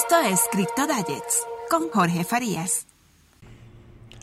Esto es Crypto Diets con Jorge Farías.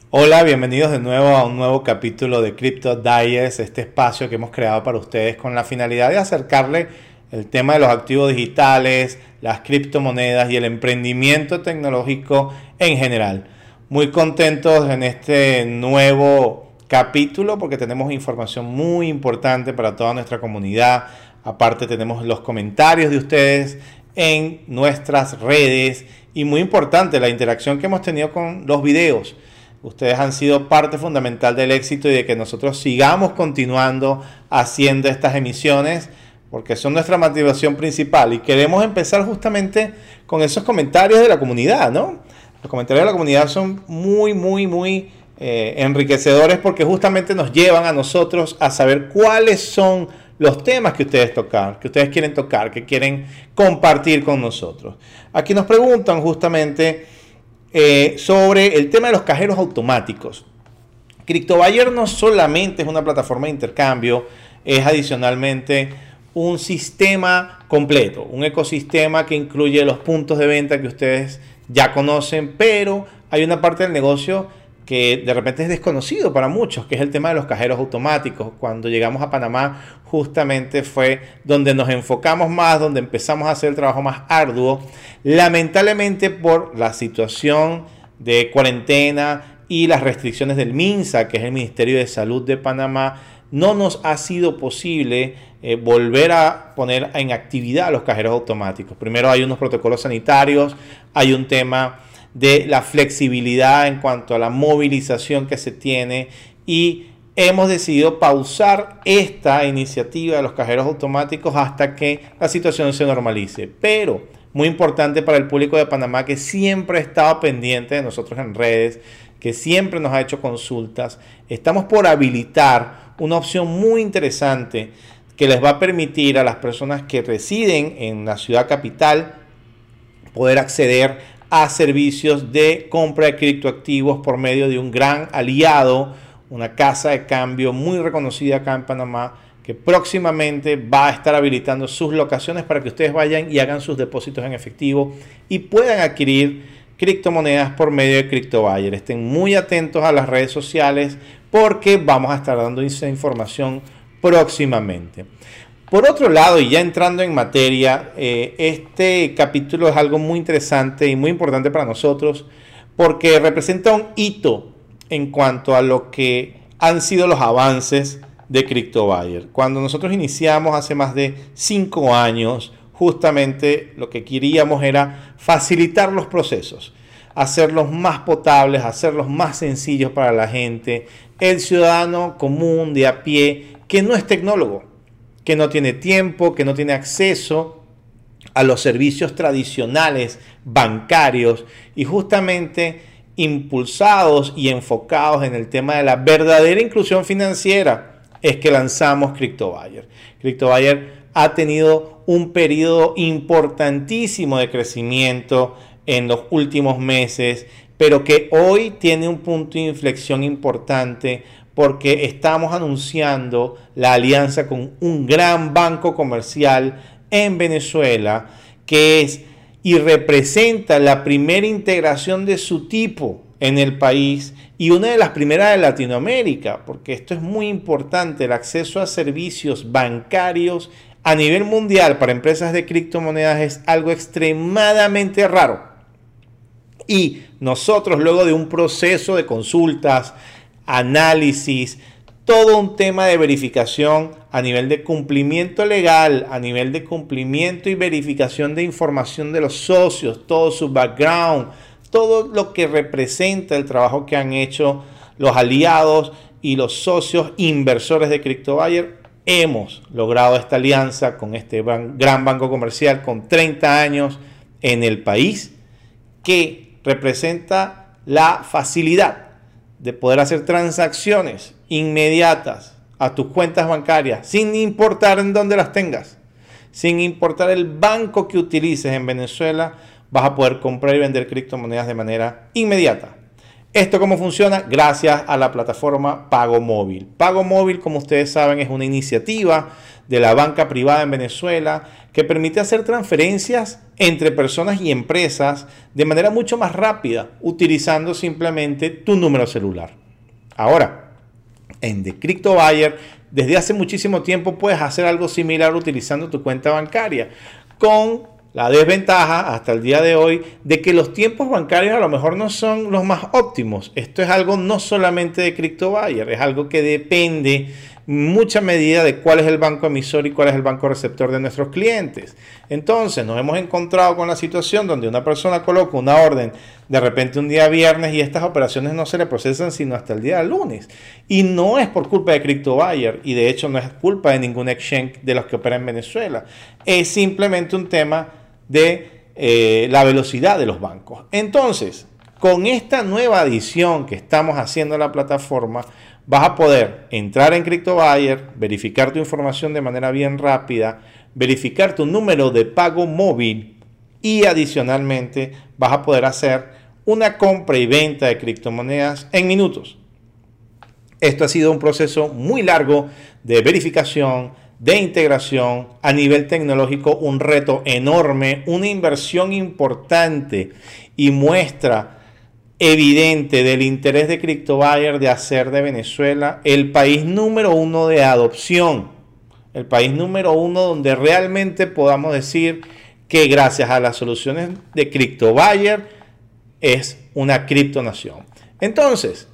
Hola, bienvenidos de nuevo a un nuevo capítulo de Crypto Diets, este espacio que hemos creado para ustedes con la finalidad de acercarle el tema de los activos digitales, las criptomonedas y el emprendimiento tecnológico en general. Muy contentos en este nuevo capítulo porque tenemos información muy importante para toda nuestra comunidad. Aparte tenemos los comentarios de ustedes en nuestras redes y muy importante la interacción que hemos tenido con los videos. Ustedes han sido parte fundamental del éxito y de que nosotros sigamos continuando haciendo estas emisiones porque son nuestra motivación principal y queremos empezar justamente con esos comentarios de la comunidad, ¿no? Los comentarios de la comunidad son muy, muy, muy eh, enriquecedores porque justamente nos llevan a nosotros a saber cuáles son los temas que ustedes tocar, que ustedes quieren tocar, que quieren compartir con nosotros. Aquí nos preguntan justamente eh, sobre el tema de los cajeros automáticos. CryptoBuyer no solamente es una plataforma de intercambio, es adicionalmente un sistema completo, un ecosistema que incluye los puntos de venta que ustedes ya conocen, pero hay una parte del negocio que de repente es desconocido para muchos, que es el tema de los cajeros automáticos. Cuando llegamos a Panamá, justamente fue donde nos enfocamos más, donde empezamos a hacer el trabajo más arduo. Lamentablemente por la situación de cuarentena y las restricciones del MINSA, que es el Ministerio de Salud de Panamá, no nos ha sido posible eh, volver a poner en actividad los cajeros automáticos. Primero hay unos protocolos sanitarios, hay un tema de la flexibilidad en cuanto a la movilización que se tiene y hemos decidido pausar esta iniciativa de los cajeros automáticos hasta que la situación se normalice. Pero muy importante para el público de Panamá que siempre ha estado pendiente de nosotros en redes, que siempre nos ha hecho consultas. Estamos por habilitar una opción muy interesante que les va a permitir a las personas que residen en la ciudad capital poder acceder a servicios de compra de criptoactivos por medio de un gran aliado, una casa de cambio muy reconocida acá en Panamá, que próximamente va a estar habilitando sus locaciones para que ustedes vayan y hagan sus depósitos en efectivo y puedan adquirir criptomonedas por medio de CryptoBuyer. Estén muy atentos a las redes sociales porque vamos a estar dando esa información próximamente. Por otro lado, y ya entrando en materia, eh, este capítulo es algo muy interesante y muy importante para nosotros porque representa un hito en cuanto a lo que han sido los avances de CryptoBuyer. Cuando nosotros iniciamos hace más de cinco años, justamente lo que queríamos era facilitar los procesos, hacerlos más potables, hacerlos más sencillos para la gente, el ciudadano común de a pie que no es tecnólogo que no tiene tiempo, que no tiene acceso a los servicios tradicionales bancarios y justamente impulsados y enfocados en el tema de la verdadera inclusión financiera es que lanzamos CryptoBuyer. CryptoBuyer ha tenido un periodo importantísimo de crecimiento en los últimos meses, pero que hoy tiene un punto de inflexión importante porque estamos anunciando la alianza con un gran banco comercial en Venezuela que es y representa la primera integración de su tipo en el país y una de las primeras de Latinoamérica, porque esto es muy importante, el acceso a servicios bancarios a nivel mundial para empresas de criptomonedas es algo extremadamente raro. Y nosotros luego de un proceso de consultas, análisis, todo un tema de verificación a nivel de cumplimiento legal, a nivel de cumplimiento y verificación de información de los socios, todo su background, todo lo que representa el trabajo que han hecho los aliados y los socios inversores de CryptoBuyer. Hemos logrado esta alianza con este gran banco comercial con 30 años en el país que representa la facilidad de poder hacer transacciones inmediatas a tus cuentas bancarias, sin importar en dónde las tengas, sin importar el banco que utilices en Venezuela, vas a poder comprar y vender criptomonedas de manera inmediata. ¿Esto cómo funciona? Gracias a la plataforma Pago Móvil. Pago Móvil, como ustedes saben, es una iniciativa de la banca privada en Venezuela que permite hacer transferencias entre personas y empresas de manera mucho más rápida, utilizando simplemente tu número celular. Ahora, en The Crypto Buyer, desde hace muchísimo tiempo puedes hacer algo similar utilizando tu cuenta bancaria con la desventaja hasta el día de hoy de que los tiempos bancarios a lo mejor no son los más óptimos. Esto es algo no solamente de CryptoBuyer, es algo que depende mucha medida de cuál es el banco emisor y cuál es el banco receptor de nuestros clientes. Entonces nos hemos encontrado con la situación donde una persona coloca una orden de repente un día viernes y estas operaciones no se le procesan sino hasta el día lunes. Y no es por culpa de CryptoBuyer y de hecho no es culpa de ningún exchange de los que operan en Venezuela. Es simplemente un tema de eh, la velocidad de los bancos. Entonces, con esta nueva adición que estamos haciendo a la plataforma, vas a poder entrar en CryptoBuyer, verificar tu información de manera bien rápida, verificar tu número de pago móvil y adicionalmente vas a poder hacer una compra y venta de criptomonedas en minutos. Esto ha sido un proceso muy largo de verificación, de integración a nivel tecnológico, un reto enorme, una inversión importante y muestra evidente del interés de CryptoBuyer de hacer de Venezuela el país número uno de adopción, el país número uno donde realmente podamos decir que gracias a las soluciones de CryptoBuyer es una criptonación. Entonces,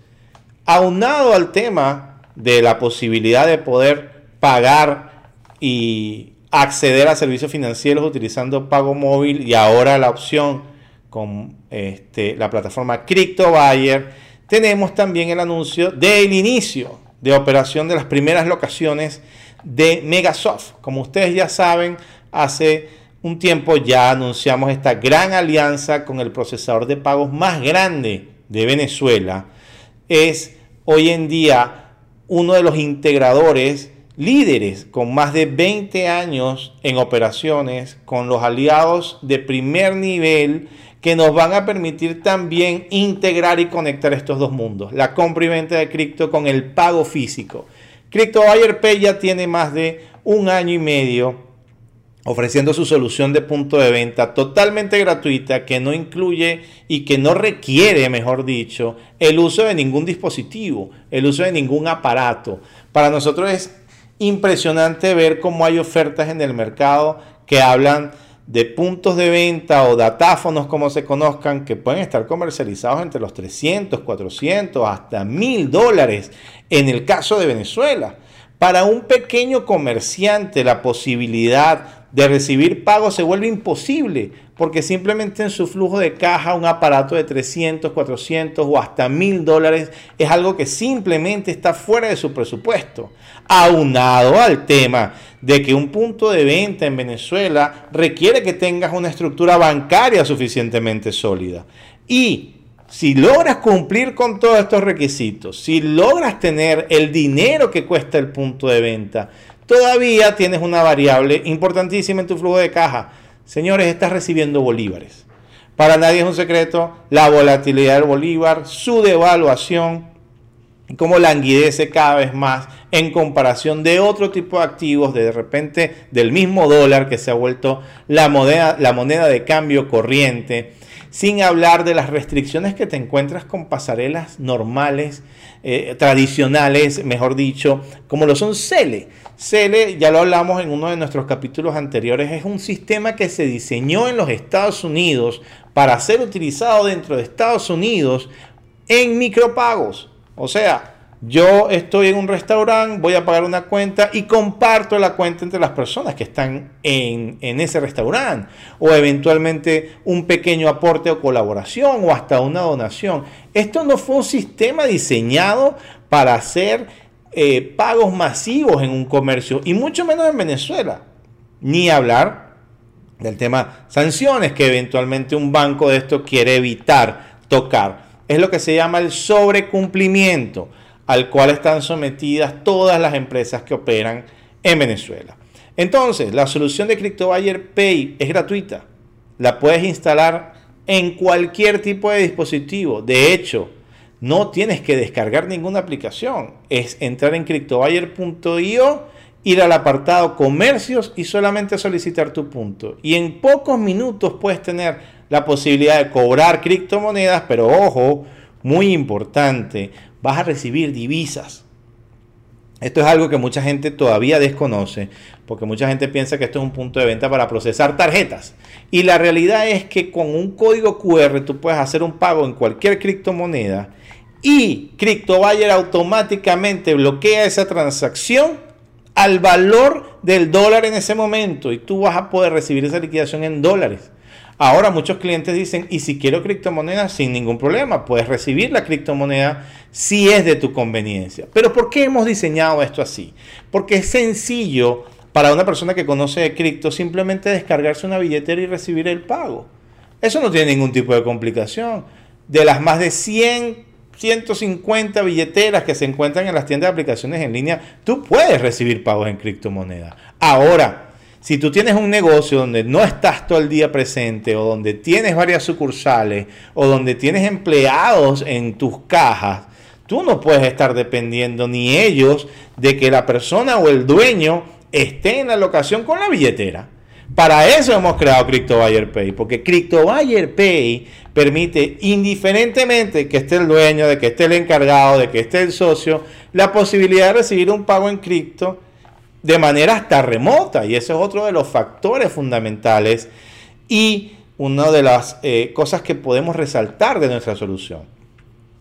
aunado al tema de la posibilidad de poder pagar y acceder a servicios financieros utilizando pago móvil y ahora la opción con este, la plataforma CryptoBuyer, tenemos también el anuncio del inicio de operación de las primeras locaciones de Megasoft. Como ustedes ya saben, hace un tiempo ya anunciamos esta gran alianza con el procesador de pagos más grande de Venezuela. Es hoy en día uno de los integradores líderes con más de 20 años en operaciones, con los aliados de primer nivel que nos van a permitir también integrar y conectar estos dos mundos, la compra y venta de cripto con el pago físico. Crypto Buyer Pay ya tiene más de un año y medio ofreciendo su solución de punto de venta totalmente gratuita que no incluye y que no requiere, mejor dicho, el uso de ningún dispositivo, el uso de ningún aparato. Para nosotros es impresionante ver cómo hay ofertas en el mercado que hablan de puntos de venta o datáfonos como se conozcan que pueden estar comercializados entre los 300, 400 hasta 1000 dólares en el caso de Venezuela. Para un pequeño comerciante la posibilidad de recibir pagos se vuelve imposible porque simplemente en su flujo de caja un aparato de 300, 400 o hasta 1000 dólares es algo que simplemente está fuera de su presupuesto. Aunado al tema de que un punto de venta en Venezuela requiere que tengas una estructura bancaria suficientemente sólida. Y si logras cumplir con todos estos requisitos, si logras tener el dinero que cuesta el punto de venta, todavía tienes una variable importantísima en tu flujo de caja. Señores, estás recibiendo bolívares. Para nadie es un secreto la volatilidad del bolívar, su devaluación, cómo languidece cada vez más en comparación de otro tipo de activos, de, repente del mismo dólar que se ha vuelto la moneda, de cambio corriente, sin hablar de las restricciones que te encuentras con pasarelas normales, eh, tradicionales, mejor dicho, como lo son CELE. CELE, ya lo hablamos en uno de nuestros capítulos anteriores, es un sistema que se diseñó en los Estados Unidos para ser utilizado dentro de Estados Unidos en micropagos. O sea, yo estoy en un restaurante, voy a pagar una cuenta y comparto la cuenta entre las personas que están en, ese restaurante. O eventualmente un pequeño aporte o colaboración o hasta una donación. Esto no fue un sistema diseñado para hacer eh, pagos masivos en un comercio y mucho menos en Venezuela. Ni hablar del tema sanciones que eventualmente un banco de esto quiere evitar tocar es lo que se llama el sobrecumplimiento al cual están sometidas todas las empresas que operan en Venezuela. Entonces, la solución de CryptoBuyer Pay es gratuita. La puedes instalar en cualquier tipo de dispositivo. De hecho, no tienes que descargar ninguna aplicación. Es entrar en cryptobuyer.io, ir al apartado comercios y solamente solicitar tu punto. Y en pocos minutos puedes tener la posibilidad de cobrar criptomonedas, pero ojo, muy importante, vas a recibir divisas. Esto es algo que mucha gente todavía desconoce, porque mucha gente piensa que esto es un punto de venta para procesar tarjetas. Y la realidad es que con un código QR tú puedes hacer un pago en cualquier criptomoneda y CryptoBuyer automáticamente bloquea esa transacción al valor del dólar en ese momento y tú vas a poder recibir esa liquidación en dólares. Ahora muchos clientes dicen, y si quiero criptomoneda, sin ningún problema, puedes recibir la criptomoneda si es de tu conveniencia. Pero ¿por qué hemos diseñado esto así? Porque es sencillo para una persona que conoce de cripto simplemente descargarse una billetera y recibir el pago. Eso no tiene ningún tipo de complicación. De las más de 100 150 billeteras que se encuentran en las tiendas de aplicaciones en línea, tú puedes recibir pagos en criptomonedas. Ahora, si tú tienes un negocio donde no estás todo el día presente o donde tienes varias sucursales o donde tienes empleados en tus cajas, tú no puedes estar dependiendo ni ellos de que la persona o el dueño esté en la locación con la billetera. Para eso hemos creado CryptoBuyer Pay, porque CryptoBuyer Pay permite, indiferentemente que esté el dueño, de que esté el encargado, de que esté el socio, la posibilidad de recibir un pago en cripto de manera hasta remota. Y ese es otro de los factores fundamentales y una de las eh, cosas que podemos resaltar de nuestra solución.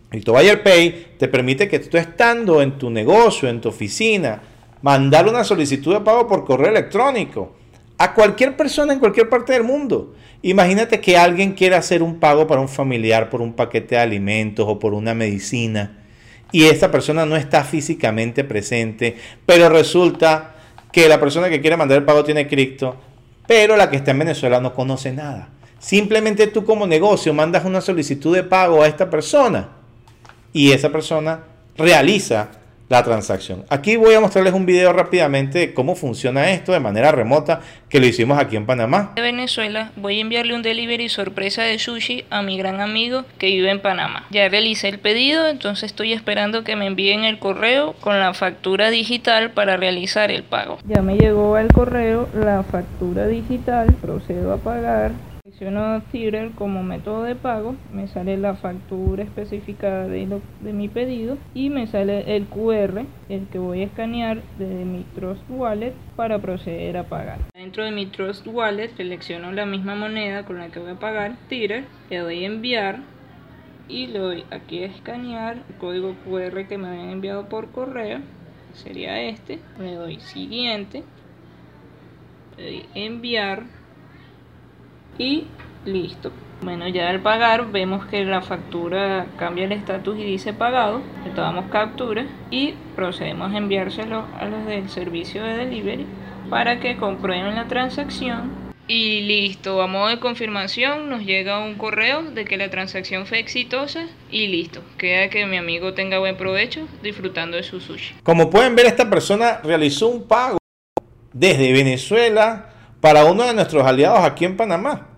CryptoBuyer Pay te permite que tú estando en tu negocio, en tu oficina, mandar una solicitud de pago por correo electrónico a cualquier persona en cualquier parte del mundo. Imagínate que alguien quiera hacer un pago para un familiar por un paquete de alimentos o por una medicina y esta persona no está físicamente presente, pero resulta que la persona que quiere mandar el pago tiene cripto, pero la que está en Venezuela no conoce nada. Simplemente tú como negocio mandas una solicitud de pago a esta persona y esa persona realiza la transacción. Aquí voy a mostrarles un video rápidamente de cómo funciona esto de manera remota que lo hicimos aquí en Panamá. De Venezuela voy a enviarle un delivery sorpresa de sushi a mi gran amigo que vive en Panamá. Ya realicé el pedido, entonces estoy esperando que me envíen el correo con la factura digital para realizar el pago. Ya me llegó al correo la factura digital, procedo a pagar Selecciono Tirer como método de pago, me sale la factura especificada de, de, mi pedido y me sale el QR, el que voy a escanear desde mi Trust Wallet para proceder a pagar. Dentro de mi Trust Wallet selecciono la misma moneda con la que voy a pagar, Tirer, le doy enviar y le doy aquí a escanear el código QR que me habían enviado por correo, sería este, le doy siguiente, le doy enviar y listo. Bueno, ya al pagar vemos que la factura cambia el estatus y dice pagado. Le tomamos captura y procedemos a enviárselo a los del servicio de delivery para que comprueben la transacción. Y listo, a modo de confirmación nos llega un correo de que la transacción fue exitosa y listo. Queda que mi amigo tenga buen provecho disfrutando de su sushi. Como pueden ver, esta persona realizó un pago desde Venezuela para uno de nuestros aliados aquí en Panamá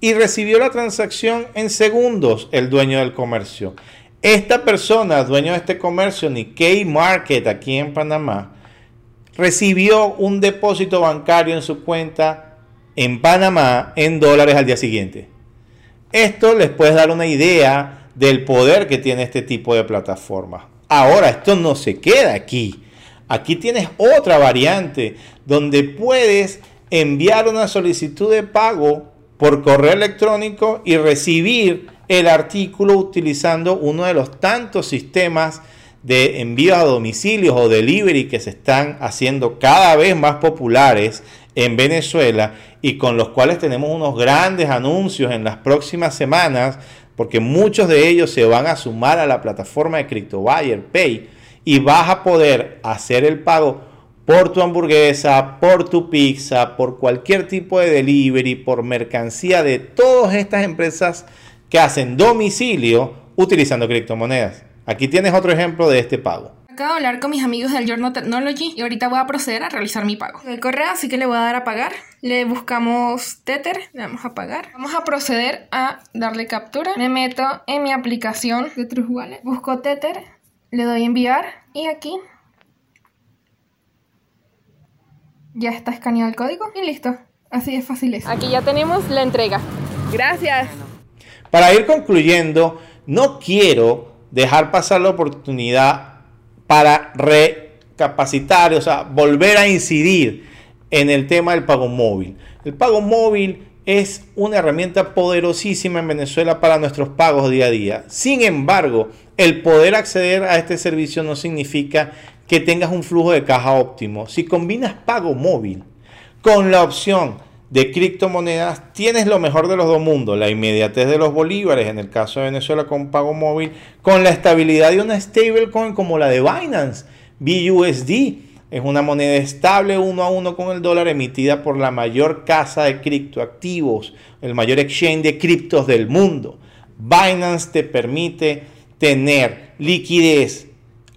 y recibió la transacción en segundos el dueño del comercio. Esta persona, dueño de este comercio, Nikkei Market aquí en Panamá, recibió un depósito bancario en su cuenta en Panamá en dólares al día siguiente. Esto les puede dar una idea del poder que tiene este tipo de plataforma. Ahora, esto no se queda aquí. Aquí tienes otra variante donde puedes enviar una solicitud de pago por correo electrónico y recibir el artículo utilizando uno de los tantos sistemas de envío a domicilios o delivery que se están haciendo cada vez más populares en Venezuela y con los cuales tenemos unos grandes anuncios en las próximas semanas porque muchos de ellos se van a sumar a la plataforma de CryptoBuyer Pay y vas a poder hacer el pago por tu hamburguesa, por tu pizza, por cualquier tipo de delivery, por mercancía de todas estas empresas que hacen domicilio utilizando criptomonedas. Aquí tienes otro ejemplo de este pago. Acabo de hablar con mis amigos del Journal Technology y ahorita voy a proceder a realizar mi pago. El correo, así que le voy a dar a pagar. Le buscamos Tether, le vamos a pagar. Vamos a proceder a darle captura. Me meto en mi aplicación de Trust Wallet. Busco Tether, le doy enviar y aquí ya está escaneado el código y listo. Así de fácil es. Aquí ya tenemos la entrega. Gracias. Para ir concluyendo, no quiero dejar pasar la oportunidad para recapacitar, o sea, volver a incidir en el tema del pago móvil. El pago móvil es una herramienta poderosísima en Venezuela para nuestros pagos día a día. Sin embargo, el poder acceder a este servicio no significa que tengas un flujo de caja óptimo. Si combinas pago móvil con la opción de criptomonedas, tienes lo mejor de los dos mundos, la inmediatez de los bolívares, en el caso de Venezuela con pago móvil, con la estabilidad de una stablecoin como la de Binance, BUSD. Es una moneda estable uno a uno con el dólar emitida por la mayor casa de criptoactivos, el mayor exchange de criptos del mundo. Binance te permite tener liquidez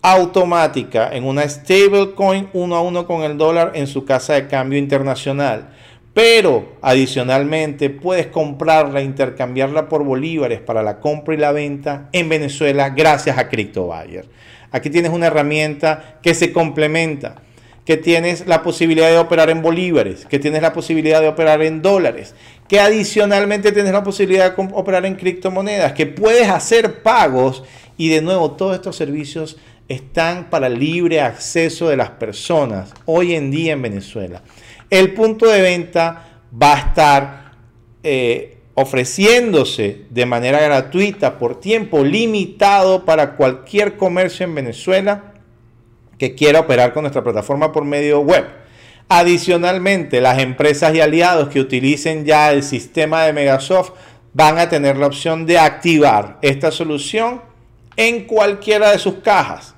automática en una stablecoin uno a uno con el dólar en su casa de cambio internacional pero adicionalmente puedes comprarla intercambiarla por bolívares para la compra y la venta en Venezuela gracias a CryptoBuyer. Aquí tienes una herramienta que se complementa, que tienes la posibilidad de operar en bolívares, que tienes la posibilidad de operar en dólares, que adicionalmente tienes la posibilidad de operar en criptomonedas, que puedes hacer pagos y de nuevo todos estos servicios están para libre acceso de las personas hoy en día en Venezuela el punto de venta va a estar eh, ofreciéndose de manera gratuita por tiempo limitado para cualquier comercio en Venezuela que quiera operar con nuestra plataforma por medio web. Adicionalmente, las empresas y aliados que utilicen ya el sistema de Megasoft van a tener la opción de activar esta solución en cualquiera de sus cajas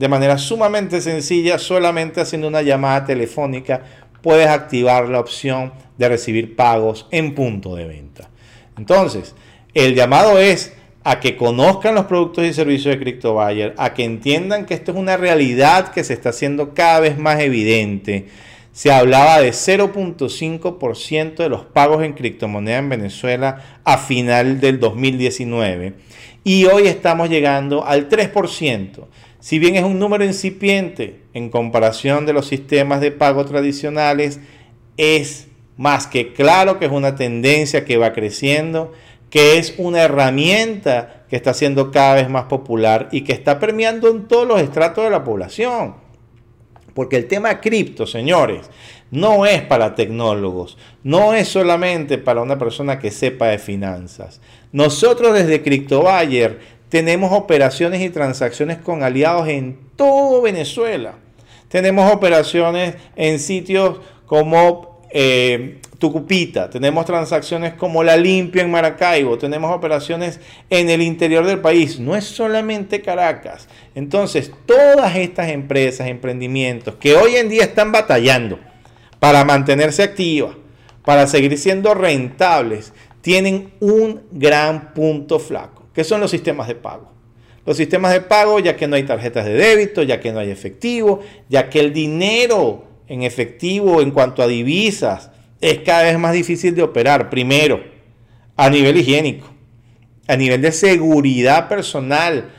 de manera sumamente sencilla, solamente haciendo una llamada telefónica puedes activar la opción de recibir pagos en punto de venta. Entonces, el llamado es a que conozcan los productos y servicios de CryptoBuyer, a que entiendan que esto es una realidad que se está haciendo cada vez más evidente. Se hablaba de 0.5% de los pagos en criptomoneda en Venezuela a final del 2019 y hoy estamos llegando al 3%. Si bien es un número incipiente en comparación de los sistemas de pago tradicionales, es más que claro que es una tendencia que va creciendo, que es una herramienta que está siendo cada vez más popular y que está permeando en todos los estratos de la población. Porque el tema cripto, señores, no es para tecnólogos, no es solamente para una persona que sepa de finanzas. Nosotros desde CryptoBuyer tenemos operaciones y transacciones con aliados en todo Venezuela. Tenemos operaciones en sitios como eh, Tucupita, tenemos transacciones como La Limpia en Maracaibo, tenemos operaciones en el interior del país, no es solamente Caracas. Entonces, todas estas empresas, emprendimientos que hoy en día están batallando para mantenerse activas, para seguir siendo rentables, tienen un gran punto flaco ¿Qué son los sistemas de pago? Los sistemas de pago, ya que no hay tarjetas de débito, ya que no hay efectivo, ya que el dinero en efectivo en cuanto a divisas es cada vez más difícil de operar. Primero, a nivel higiénico, a nivel de seguridad personal.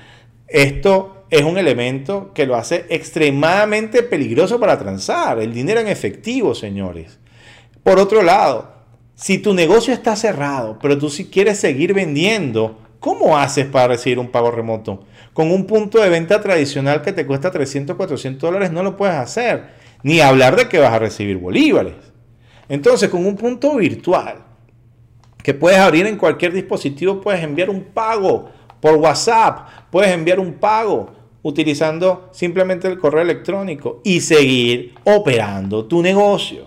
Esto es un elemento que lo hace extremadamente peligroso para transar. El dinero en efectivo, señores. Por otro lado, si tu negocio está cerrado, pero tú sí quieres seguir vendiendo, ¿Cómo haces para recibir un pago remoto? Con un punto de venta tradicional que te cuesta 300, 400 dólares no lo puedes hacer. Ni hablar de que vas a recibir bolívares. Entonces, con un punto virtual que puedes abrir en cualquier dispositivo, puedes enviar un pago por WhatsApp, puedes enviar un pago utilizando simplemente el correo electrónico y seguir operando tu negocio.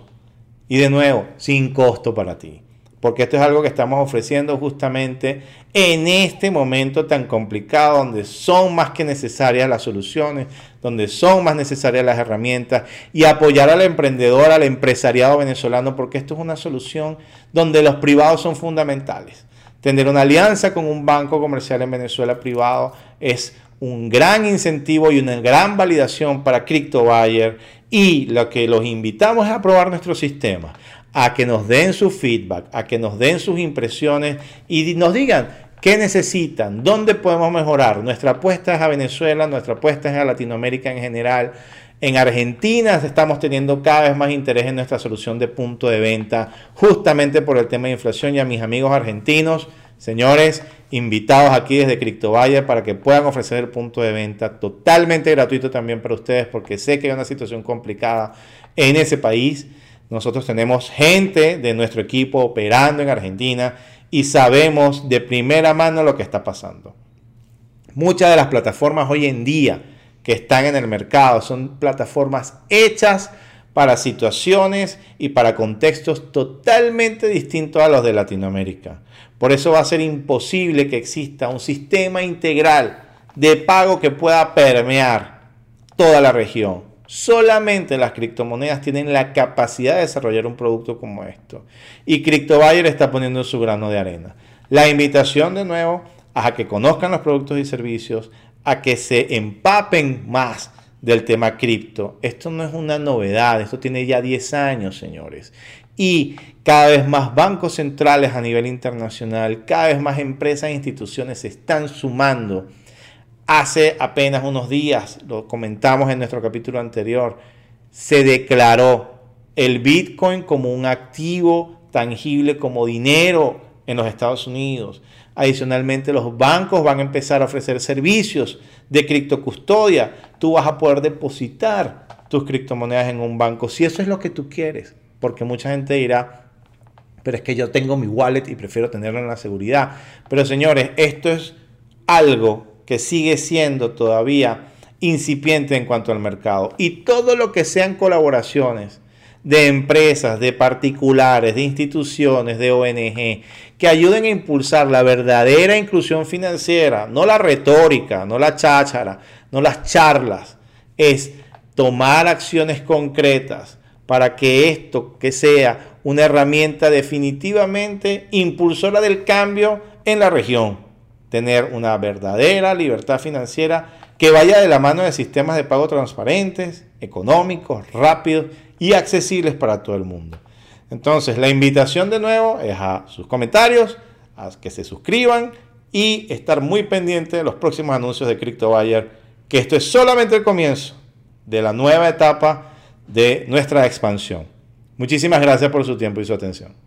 Y de nuevo, sin costo para ti porque esto es algo que estamos ofreciendo justamente en este momento tan complicado, donde son más que necesarias las soluciones, donde son más necesarias las herramientas y apoyar al emprendedor, al empresariado venezolano, porque esto es una solución donde los privados son fundamentales. Tener una alianza con un banco comercial en Venezuela privado es un gran incentivo y una gran validación para CryptoBuyer y lo que los invitamos es a probar nuestro sistema, a que nos den su feedback, a que nos den sus impresiones y nos digan qué necesitan, dónde podemos mejorar. Nuestra apuesta es a Venezuela, nuestra apuesta es a Latinoamérica en general. En Argentina estamos teniendo cada vez más interés en nuestra solución de punto de venta, justamente por el tema de inflación y a mis amigos argentinos Señores, invitados aquí desde CryptoValle para que puedan ofrecer el punto de venta totalmente gratuito también para ustedes, porque sé que hay una situación complicada en ese país. Nosotros tenemos gente de nuestro equipo operando en Argentina y sabemos de primera mano lo que está pasando. Muchas de las plataformas hoy en día que están en el mercado son plataformas hechas para situaciones y para contextos totalmente distintos a los de Latinoamérica. Por eso va a ser imposible que exista un sistema integral de pago que pueda permear toda la región. Solamente las criptomonedas tienen la capacidad de desarrollar un producto como esto. Y CryptoBuyer está poniendo su grano de arena. La invitación de nuevo a que conozcan los productos y servicios, a que se empapen más del tema cripto. Esto no es una novedad, esto tiene ya 10 años, señores. Y cada vez más bancos centrales a nivel internacional, cada vez más empresas e instituciones se están sumando. Hace apenas unos días, lo comentamos en nuestro capítulo anterior, se declaró el Bitcoin como un activo tangible, como dinero en los Estados Unidos. Adicionalmente, los bancos van a empezar a ofrecer servicios de criptocustodia. Tú vas a poder depositar tus criptomonedas en un banco si eso es lo que tú quieres. Porque mucha gente dirá, pero es que yo tengo mi wallet y prefiero tenerlo en la seguridad. Pero señores, esto es algo que sigue siendo todavía incipiente en cuanto al mercado. Y todo lo que sean colaboraciones de empresas, de particulares, de instituciones, de ONG, que ayuden a impulsar la verdadera inclusión financiera, no la retórica, no la cháchara, no las charlas, es tomar acciones concretas para que esto que sea una herramienta definitivamente impulsora del cambio en la región, tener una verdadera libertad financiera que vaya de la mano de sistemas de pago transparentes, económicos, rápidos y accesibles para todo el mundo. Entonces, la invitación de nuevo es a sus comentarios, a que se suscriban y estar muy pendiente de los próximos anuncios de CryptoBuyer, que esto es solamente el comienzo de la nueva etapa de nuestra expansión. Muchísimas gracias por su tiempo y su atención.